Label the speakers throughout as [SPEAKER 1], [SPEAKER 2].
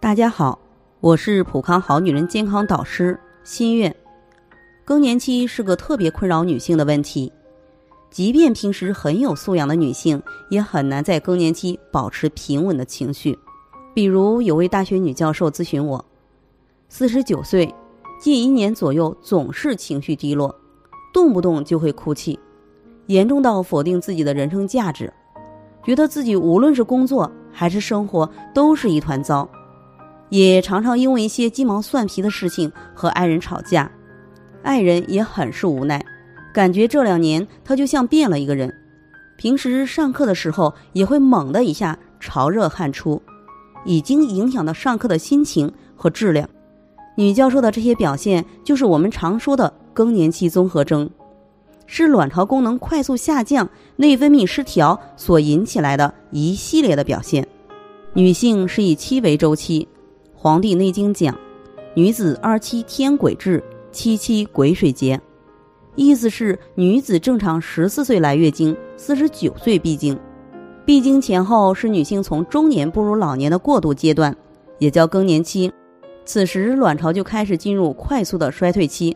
[SPEAKER 1] 大家好，我是普康好女人健康导师新月。更年期是个特别困扰女性的问题，即便平时很有素养的女性，也很难在更年期保持平稳的情绪。比如有位大学女教授咨询我，四十九岁，近一年左右总是情绪低落，动不动就会哭泣，严重到否定自己的人生价值，觉得自己无论是工作还是生活都是一团糟，也常常因为一些鸡毛蒜皮的事情和爱人吵架。爱人也很是无奈，感觉这两年他就像变了一个人。平时上课的时候也会猛的一下潮热汗出，已经影响到上课的心情和质量。女教授的这些表现，就是我们常说的更年期综合征，是卵巢功能快速下降、内分泌失调所引起来的一系列的表现。女性是以七为周期，《黄帝内经》讲，女子二七天癸至。七七癸水节，意思是女子正常十四岁来月经，四十九岁闭经。闭经前后是女性从中年步入老年的过渡阶段，也叫更年期。此时卵巢就开始进入快速的衰退期，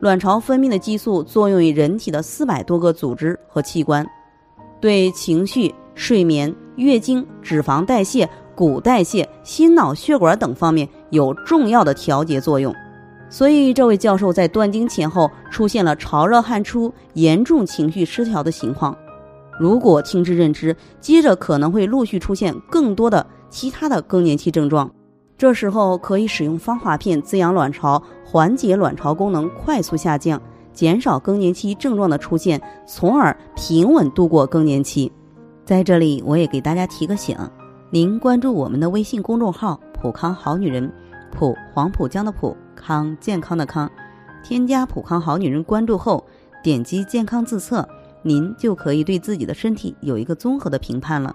[SPEAKER 1] 卵巢分泌的激素作用于人体的四百多个组织和器官，对情绪、睡眠、月经、脂肪代谢、骨代谢、心脑血管等方面有重要的调节作用。所以，这位教授在断经前后出现了潮热汗出、严重情绪失调的情况。如果听之任之，接着可能会陆续出现更多的其他的更年期症状。这时候可以使用芳华片滋养卵巢，缓解卵巢功能快速下降，减少更年期症状的出现，从而平稳度过更年期。在这里，我也给大家提个醒：您关注我们的微信公众号“普康好女人”，普黄浦江的普。康健康的康，添加普康好女人关注后，点击健康自测，您就可以对自己的身体有一个综合的评判了。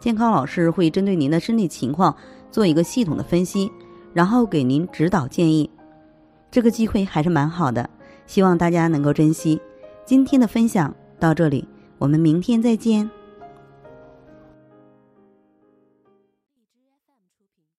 [SPEAKER 1] 健康老师会针对您的身体情况做一个系统的分析，然后给您指导建议。这个机会还是蛮好的，希望大家能够珍惜。今天的分享到这里，我们明天再见。